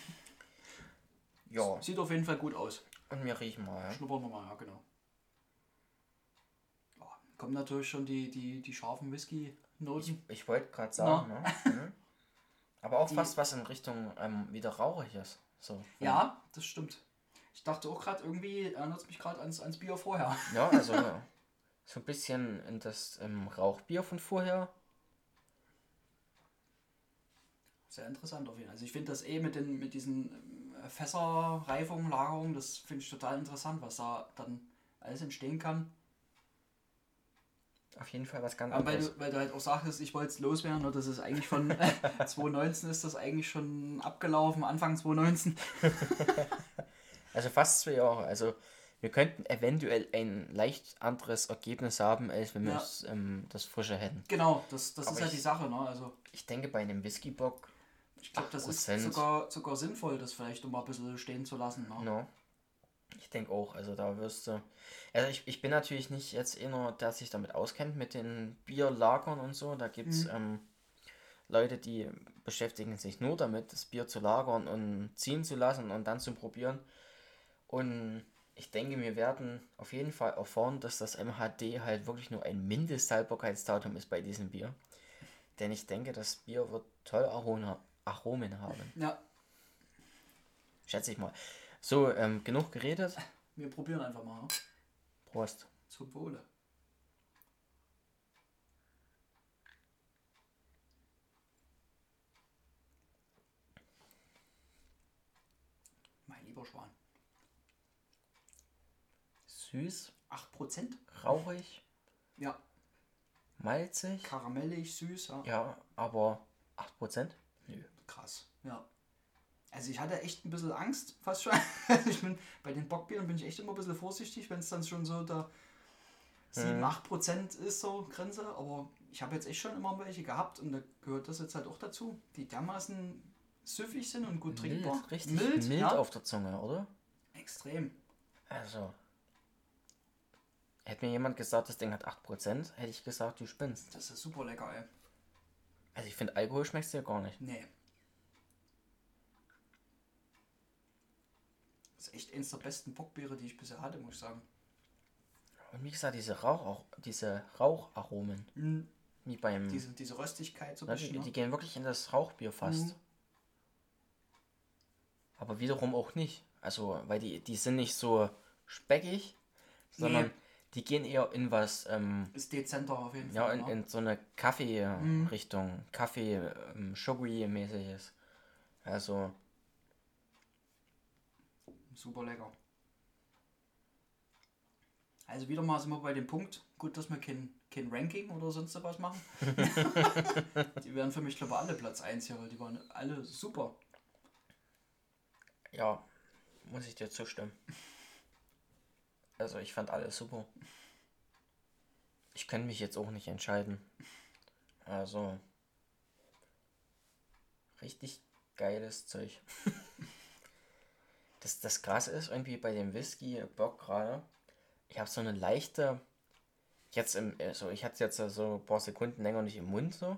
Ja, Sieht auf jeden Fall gut aus. und wir riechen mal. Ja. Schnuppern wir mal, ja genau. Ja, kommen natürlich schon die, die, die scharfen Ich, Whisky-Noten. ich wollte gerade sagen, ne? Mhm. Aber auch fast was in Richtung ähm, wieder rauchiges. So. Ja, das stimmt. Ich dachte auch gerade, irgendwie erinnert es mich gerade ans, ans Bier vorher. Ja, also so ein bisschen in das ähm, Rauchbier von vorher. Sehr interessant auf jeden Fall. Also ich finde das eh mit, den, mit diesen ähm, Fässerreifungen, Lagerungen, das finde ich total interessant, was da dann alles entstehen kann. Auf jeden Fall was ganz Aber weil, anderes. du, weil du halt auch sagtest, ich wollte es loswerden, und das ist eigentlich von 2019 ist das eigentlich schon abgelaufen, Anfang 2019. Also fast zwei Jahre. Also wir könnten eventuell ein leicht anderes Ergebnis haben, als wenn wir Ja. es, ähm, das frische hätten. Genau, das, das Aber ist halt ich- die Sache. Ne? Also Ich denke bei einem Whiskybock, ich glaube, das ist 8%. sogar, sogar sinnvoll, das vielleicht noch mal ein bisschen stehen zu lassen. Ne? no. Ich denke auch, also da wirst du. Also ich, ich bin natürlich nicht jetzt einer, der sich damit auskennt mit den Bierlagern und so. Da gibt es Mhm. ähm, Leute, die beschäftigen sich nur damit, das Bier zu lagern und ziehen zu lassen und dann zu probieren. Und ich denke, wir werden auf jeden Fall erfahren, dass das MHD halt wirklich nur ein Mindesthaltbarkeitsdatum ist bei diesem Bier. Denn ich denke, das Bier wird toll Aroma, Aromen haben. Ja, Schätze ich mal. So, ähm, genug geredet. wir probieren einfach mal. Ne? Prost. Zum Wohle. Süß, 8%? rauchig, Ja, malzig. karamellig, süß. Ja. Ja, aber 8%? Nö. Krass, ja. Also ich hatte echt ein bisschen Angst, fast schon. Also ich bin, bei den Bockbieren bin ich echt immer ein bisschen vorsichtig, wenn es dann schon so da 7, 8% ist so Grenze. Aber ich habe jetzt echt schon immer welche gehabt und da gehört das jetzt halt auch dazu, die dermaßen süffig sind und gut trinkbar. Mild, richtig mild, ja. auf der Zunge, oder? Extrem. Also. Hätte mir jemand gesagt, das Ding hat 8%, hätte ich gesagt, du spinnst. Das ist super lecker, ey. Also ich finde, Alkohol schmeckst du ja gar nicht. Nee. Das ist echt eins der besten Bockbiere, die ich bisher hatte, muss ich sagen. Und wie gesagt, diese, Rauch, diese Raucharomen, wie beim... Diese, diese Röstigkeit so ein bisschen. die, ne? die gehen wirklich in das Rauchbier fast. Mhm. Aber wiederum auch nicht. Also, weil die, die sind nicht so speckig, sondern Nee. Die gehen eher in was, ähm, Ist dezenter auf jeden ja, Fall. in, ne? in so eine Kaffee-Richtung. Kaffee, ähm, Sugary-mäßiges. Also, Super lecker. Also wieder mal sind wir bei dem Punkt, gut, dass wir kein, kein Ranking oder sonst was machen. die wären für mich, glaube ich, alle Platz 1 hier, weil die waren alle super. ja, muss ich dir zustimmen. Also, ich fand alles super. Ich kann mich jetzt auch nicht entscheiden. Also, richtig geiles Zeug. Das, das Krasse ist irgendwie bei dem Whisky-Bock gerade, ich habe so eine leichte, jetzt im, also ich hatte jetzt so ein paar Sekunden länger nicht im Mund so.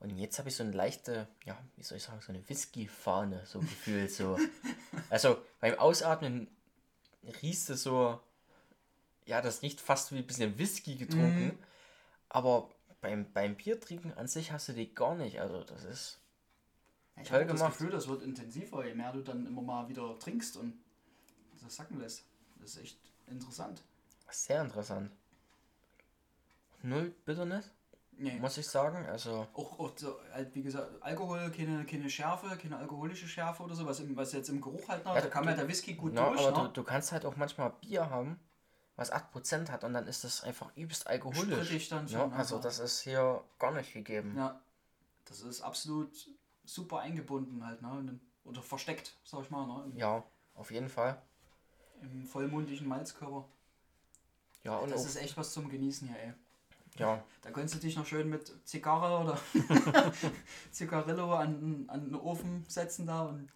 Und jetzt habe ich so eine leichte, ja, wie soll ich sagen, so eine Whisky-Fahne, so gefühlt so. Also beim Ausatmen riechst du so, ja, das riecht fast wie ein bisschen Whisky getrunken. Mhm. Aber beim, beim Bier trinken an sich hast du die gar nicht. Also das ist Ich Toll habe das gemacht. Gefühl, das wird intensiver, je mehr du dann immer mal wieder trinkst und das sacken lässt. Das ist echt interessant. sehr interessant. Null Bitterness, Nee. muss ich sagen. Also Auch, auch so, halt, wie gesagt, Alkohol, keine, keine Schärfe, keine alkoholische Schärfe oder so, was, im, was jetzt im Geruch halt noch, Ja, da kam du- ja der Whisky gut Ja, durch, aber ne? du, du kannst halt auch manchmal Bier haben, was 8% hat und dann ist das einfach übelst alkoholisch. Dann ja, schon, also das ist hier gar nicht gegeben. Ja, das ist absolut super eingebunden halt, ne? Und- Oder versteckt, sag ich mal, ne? Im, Ja, auf jeden Fall. im vollmundigen Malzkörper. Ja, und das ist echt was zum Genießen hier, ey. ja, Da könntest du dich noch schön mit Zigarre oder Zigarillo an, an den Ofen setzen da und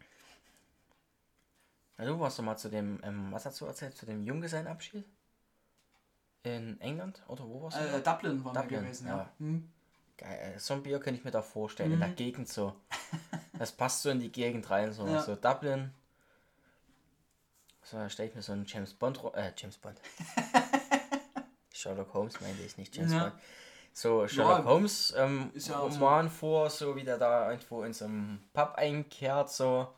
ja, du warst doch mal zu dem, ähm, was hast du erzählt, zu dem Junggesellenabschied? In England? Oder wo warst du? äh, Dublin wir Dublin, gewesen, ja. ja. Hm. Geil, äh, so ein Bier könnte ich mir da vorstellen, in der Mhm. Gegend so. Das passt so in die Gegend rein, so, Ja. so Dublin. So, da stelle ich mir so einen James Bond, äh, James Bond. Sherlock Holmes meinte ich nicht, James Ja. Bond. So, Sherlock Ja, Holmes ähm, ist ja auch so. Roman vor, so wie der da irgendwo in so einem Pub einkehrt, so.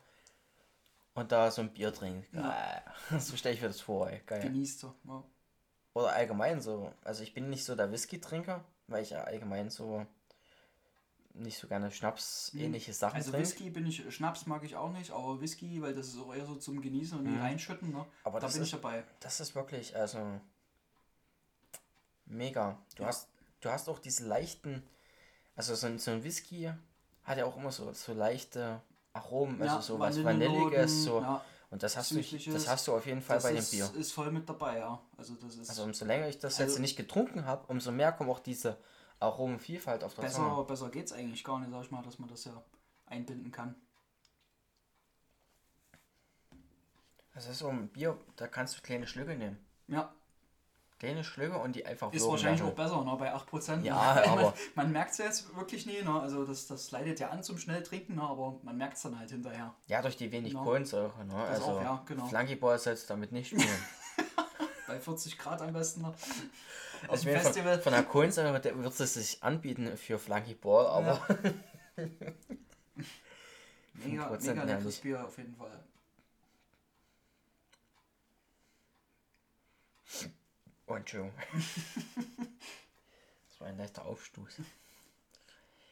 Und da so ein Bier trinkt. Geil. So stelle ich mir das vor, ey. Geil. genießt so. Ja. Oder allgemein so. Also ich bin nicht so der Whisky-Trinker, weil ich ja allgemein so nicht so gerne Schnaps-ähnliche Sachen Also trinke. Whisky bin ich, Schnaps mag ich auch nicht, aber Whisky, weil das ist auch eher so zum Genießen und Mhm. reinschütten, ne? Aber da das bin ist- ich dabei. Das ist wirklich, also mega. Du Ja. hast, du hast auch diese leichten, also so ein, so ein Whisky hat ja auch immer so, so leichte Aromen, also so was Vanilliges, so. Ja, Und das hast du, das hast du auf jeden Fall das bei dem Bier. ist voll mit dabei, ja. Also das ist Also umso länger ich das Also- jetzt nicht getrunken habe, umso mehr kommt auch diese Aromenvielfalt auf der besser, Zunge. besser geht's eigentlich gar nicht, sag ich mal, dass man das ja einbinden kann. Das ist so ein Bier, da kannst du kleine Schlücke nehmen. Ja, Kleine Schlücke und die einfach ist wahrscheinlich auch besser, ne? Bei 8%. Ja, ne? aber- Man merkt es jetzt wirklich nie, ne? Also das, das leidet ja an zum schnell trinken, ne? aber man merkt es dann halt hinterher. Ja, durch die wenig Genau. Kohlensäure. Ne? Das also auch, ja, genau. Flunkyball sollst du damit nicht spielen. Bei 40 Grad am besten noch. Auf Also dem von, Festival. von der Kohlensäure wird es sich anbieten für Flunkyball, aber Mega, 5% mega leckeres. Bier auf jeden Fall. Oh, Entschuldigung. Das war ein leichter Aufstoß.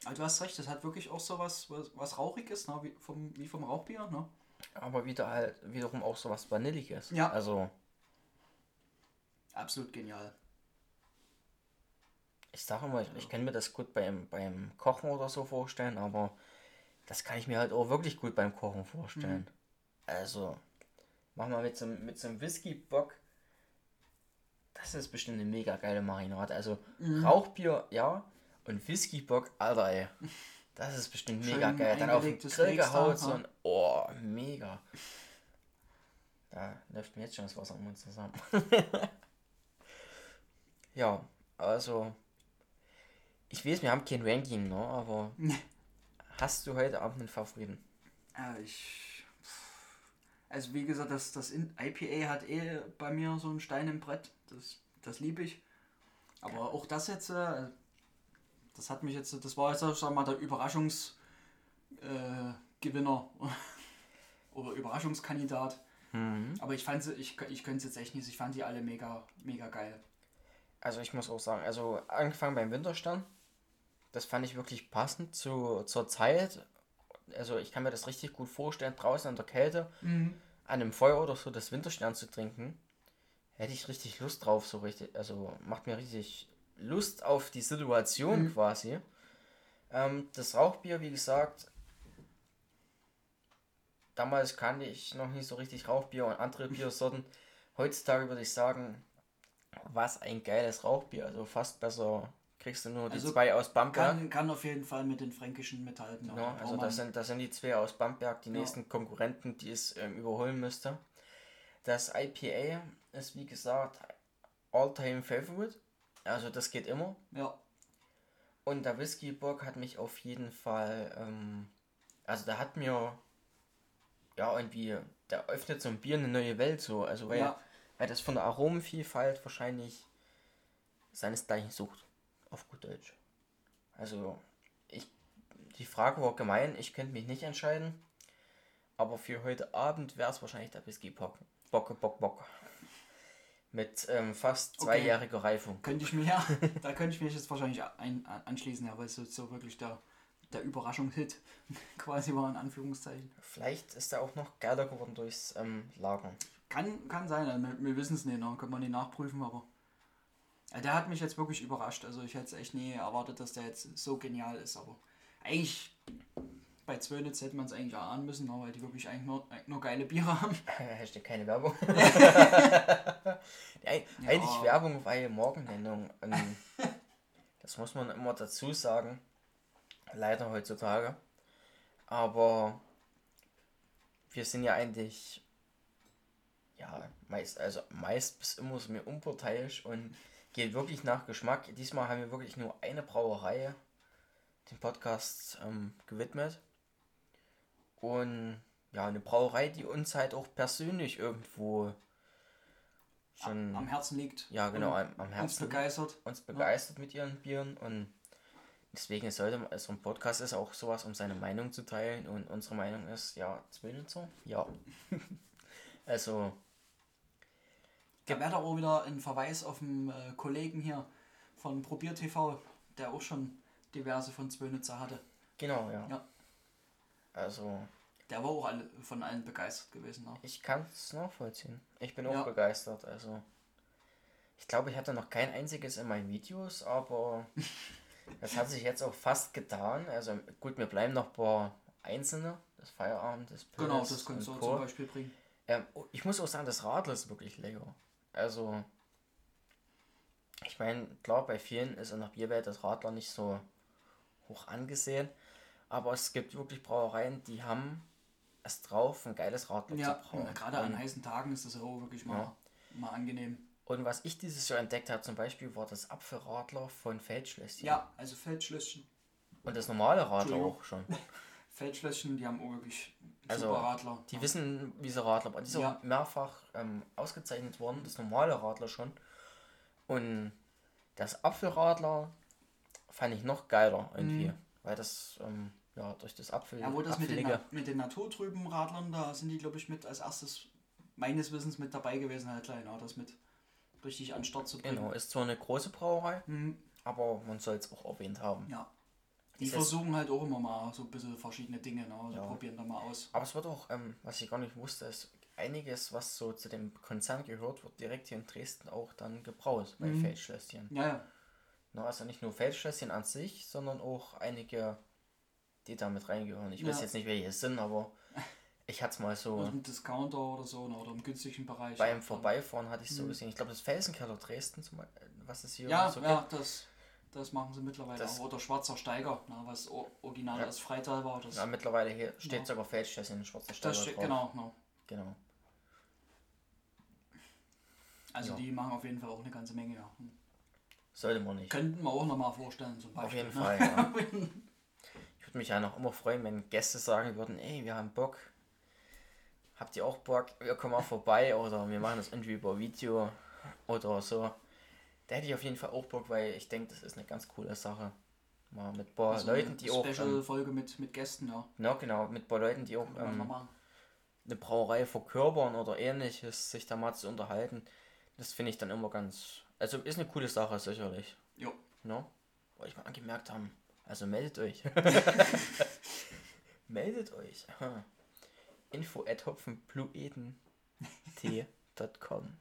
Aber du hast recht, das hat wirklich auch so was, was, was Rauchiges, ne? wie, vom, wie vom Rauchbier. Ne? Aber wieder halt wiederum auch so was Vanilliges. Ja. Also, Absolut genial. ich sage immer, ich, ich kann mir das gut beim, beim Kochen oder so vorstellen, aber das kann ich mir halt auch wirklich gut beim Kochen vorstellen. Also, mach mal mit so, mit so einem Whisky-Bock. Das ist bestimmt eine mega geile Marinade. Also, Rauchbier, ja. Und Whisky-Bock, Alter, ey. Das ist bestimmt mega Schön geil. Dann auf den Grill gehaut. So ein, oh, mega. Da läuft mir jetzt schon das Wasser im Mund zusammen. ja, also. Ich weiß, wir haben kein Ranking, ne? Aber hast du heute Abend einen Favoriten? Ja, ich. Also wie gesagt, das, das IPA hat eh bei mir so einen Stein im Brett. Das, das liebe ich. Aber auch das jetzt, äh, das hat mich jetzt, das war jetzt, sag mal, der Überraschungsgewinner äh, oder Überraschungskandidat. Mhm. Aber ich fand sie, ich, ich könnte es jetzt echt nicht, ich fand die alle mega, mega geil. Also ich muss auch sagen, also angefangen beim Winterstern, das fand ich wirklich passend zu, zur Zeit. Also ich kann mir das richtig gut vorstellen, draußen in der Kälte, an einem Feuer oder so das Winterstern zu trinken. Hätte ich richtig Lust drauf, so richtig, also macht mir richtig Lust auf die Situation quasi. Ähm, das Rauchbier, wie gesagt, damals kannte ich noch nicht so richtig Rauchbier und andere Biersorten. Heutzutage würde ich sagen, was ein geiles Rauchbier, also fast besser kriegst du nur die Also zwei aus Bamberg. Kann, kann auf jeden Fall mit den fränkischen mithalten. Ja, also das sind, das sind die zwei aus Bamberg, die Ja. nächsten Konkurrenten, die es ähm, überholen müsste. Das IPA ist wie gesagt All-Time Favorite. Also das geht immer. ja, Und der Whisky Bock hat mich auf jeden Fall, ähm, also da hat mir, ja irgendwie, der öffnet so ein Bier eine neue Welt so. Also weil, Ja. weil das von der Aromenvielfalt wahrscheinlich seinesgleichen sucht. Auf gut Deutsch. Also ich, die Frage war gemein, ich könnte mich nicht entscheiden. Aber für heute Abend wäre es wahrscheinlich der Whisky Bock. Bock, Bock, Bock. Mit ähm, fast Okay. zweijähriger Reifung. könnte ich mir ja, da könnte ich mich jetzt wahrscheinlich ein, anschließen, ja, weil es so, so wirklich der, der Überraschungshit quasi war, in Anführungszeichen. Vielleicht ist er auch noch geiler geworden durchs ähm, Lagern. Kann, kann sein, also wir, wir wissen es nicht, ne? können wir nicht nachprüfen, aber ja, der hat mich jetzt wirklich überrascht. Also ich hätte es echt nie erwartet, dass der jetzt so genial ist, aber eigentlich bei Zwönitz hätte man es eigentlich ahnen müssen, ne? weil die wirklich eigentlich nur, nur geile Biere haben. Hashtag keine Werbung. Eig- Ja. Eigentlich Werbung, weil Morgennennung. Ähm, das muss man immer dazu sagen. Leider heutzutage. Aber wir sind ja eigentlich ja meist, also meist bis immer so mir unparteiisch und geht wirklich nach Geschmack. Diesmal haben wir wirklich nur eine Brauerei den Podcast ähm, gewidmet. Und ja, eine Brauerei, die uns halt auch persönlich irgendwo schon Am Herzen liegt. ja genau am, am Uns Herzen begeistert. uns begeistert mit ihren Bieren und deswegen sollte man, also ein Podcast ist auch sowas, um seine Meinung zu teilen und unsere Meinung ist, ja, Zwillinzer, ja. also, Da wäre da auch wieder ein Verweis auf einen äh, Kollegen hier von Probier TV, der auch schon diverse von Zwönitzer hatte. genau, ja. Ja. Also, Der war auch alle, von allen begeistert gewesen. Ne? ich kann es nachvollziehen. Ich bin auch Ja. begeistert, also. Ich glaube, ich hatte noch kein einziges in meinen Videos, aber das hat sich jetzt auch fast getan. Also gut, wir bleiben noch ein paar einzelne, das Feierabend, das Genau, Pilz das kannst du auch Co. zum Beispiel bringen. Ähm, oh, ich muss auch sagen, das Radler ist wirklich lecker. Also, ich meine, klar, bei vielen ist in der Bierwelt das Radler nicht so hoch angesehen, aber es gibt wirklich Brauereien, die haben es drauf, ein geiles Radler Ja, zu brauen. gerade an heißen Tagen ist das auch wirklich mal, Ja. mal angenehm. und was ich dieses Jahr entdeckt habe, zum Beispiel, war das Apfelradler von Feldschlösschen. Ja, also Feldschlösschen. Und das normale Radler auch schon. Feldschlösschen, die haben auch wirklich Also, super Radler. Die wissen, wie sie Radler bauen. Die sind Ja. mehrfach ähm, ausgezeichnet worden, das normale Radler schon. Und das Apfelradler fand ich noch geiler irgendwie. Weil das, ähm, ja, durch das Apfel. Ja, wo das mit den, mit den naturtrüben Radlern, da sind die, glaube ich, mit als erstes meines Wissens mit dabei gewesen, halt kleiner, das mit richtig an den Start zu bringen. Genau, ist zwar eine große Brauerei, Mhm. aber man soll es auch erwähnt haben. Ja. Die jetzt- versuchen halt auch immer mal so ein bisschen verschiedene Dinge, ne? also Ja. probieren da mal aus. Aber es wird auch, ähm, was ich gar nicht wusste, ist einiges, was so zu dem Konzern gehört, wird direkt hier in Dresden auch dann gebraut bei Mhm. Feldschlösschen. Ja, ja. Na, also nicht nur Feldschlösschen an sich, sondern auch einige, die da mit reingehören. Ich weiß Ja. jetzt nicht, welche es sind, aber ich hatte es mal so Aus dem Discounter oder so, ne? oder im günstigen Bereich. beim Ja. Vorbeifahren hatte ich so Mhm. gesehen. Ich glaube, das Felsenkeller Dresden, zum Beispiel, was es hier Ja, so ja, gibt. das, das machen sie mittlerweile Das- auch. Oder Schwarzer Steiger, ne? was original Ja. aus Freital war. Das, Ja, mittlerweile hier steht Ja. sogar Feldschlösschen in schwarzer Stelle das steht, drauf. genau, genau. genau. Also Ja. die machen auf jeden Fall auch eine ganze Menge. Ja. Sollte man nicht. Könnten wir auch nochmal vorstellen, zum Beispiel. Auf jeden ne? Fall, ja. Ich würde mich ja noch immer freuen, wenn Gäste sagen würden, ey, wir haben Bock. Habt ihr auch Bock? Wir kommen mal vorbei oder wir machen das irgendwie über Video oder so. Da hätte ich auf jeden Fall auch Bock, weil ich denke, das ist eine ganz coole Sache. Mal mit ein paar Also Leuten, die auch. Ähm, Special-Folge mit, mit Gästen, ja. ja, genau, mit ein paar Leuten, die auch ähm, eine Brauerei verkörpern oder ähnliches, sich da mal zu unterhalten. Das finde ich dann immer ganz. Also ist eine coole Sache, sicherlich. Jo. No? Wollte ich mal angemerkt haben. Also meldet euch. meldet euch. Aha. Info at hopfenblueden.t.com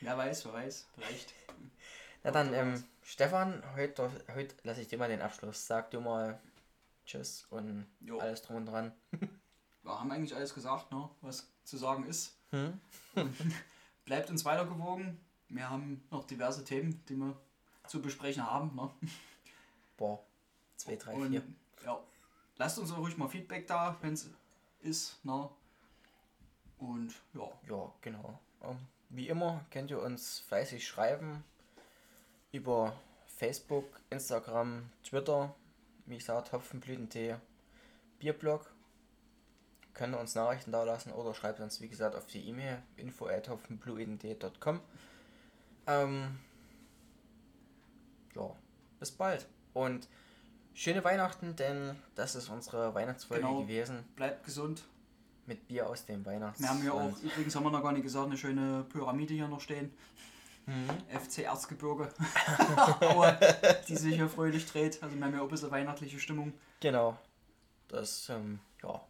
Wer weiß, wer weiß, vielleicht. Na dann, ähm, Stefan, heute, heute lasse ich dir mal den Abschluss. Sag du mal Tschüss und Jo. alles drum und dran. Wir haben eigentlich alles gesagt, ne? was zu sagen ist. Hm? Bleibt uns weiter gewogen. wir haben noch diverse Themen, die wir zu besprechen haben. Ne? Boah, 2, 3, Und 4. ja, lasst uns auch ruhig mal Feedback da, wenn es ist. Ne? Und ja, Ja, genau. Ähm, wie immer könnt ihr uns fleißig schreiben über Facebook, Instagram, Twitter, wie gesagt, Hopfenblütentee, Bierblog. Könnt ihr uns Nachrichten da lassen oder schreibt uns, wie gesagt, auf die E-Mail info at hopfenblütentee.com. Ähm, ja, bis bald. Und schöne Weihnachten, denn das ist unsere Weihnachtsfolge Genau. gewesen bleibt gesund. mit Bier aus dem Weihnachts. Wir haben ja auch, übrigens haben wir noch gar nicht gesagt, eine schöne Pyramide hier noch stehen. Mhm. FC Erzgebirge. Die sich hier fröhlich dreht. Also wir haben ja auch ein bisschen weihnachtliche Stimmung. Genau. Das, ähm, ja.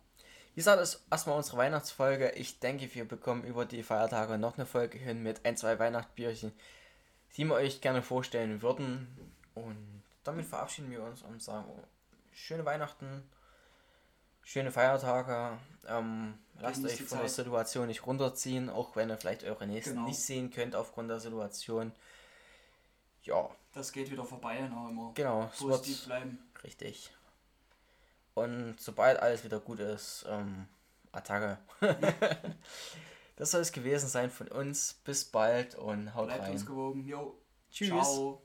Wie gesagt, das ist erstmal unsere Weihnachtsfolge. Ich denke, wir bekommen über die Feiertage noch eine Folge hin mit ein, zwei Weihnachtsbierchen, die wir euch gerne vorstellen würden. Und damit verabschieden wir uns und sagen, oh, schöne Weihnachten, schöne Feiertage. Ähm, lasst euch von der Zeit. Situation nicht runterziehen, auch wenn ihr vielleicht eure Nächsten Genau. nicht sehen könnt aufgrund der Situation. Ja, Das geht wieder vorbei. Ne? Immer genau. Es wird, positiv bleiben. Richtig. Und sobald alles wieder gut ist, ähm, Attacke. das soll es gewesen sein von uns. Bis bald und haut Bleibt rein. uns gewogen. Jo. Tschüss. Ciao.